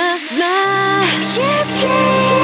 of. Yes, yes.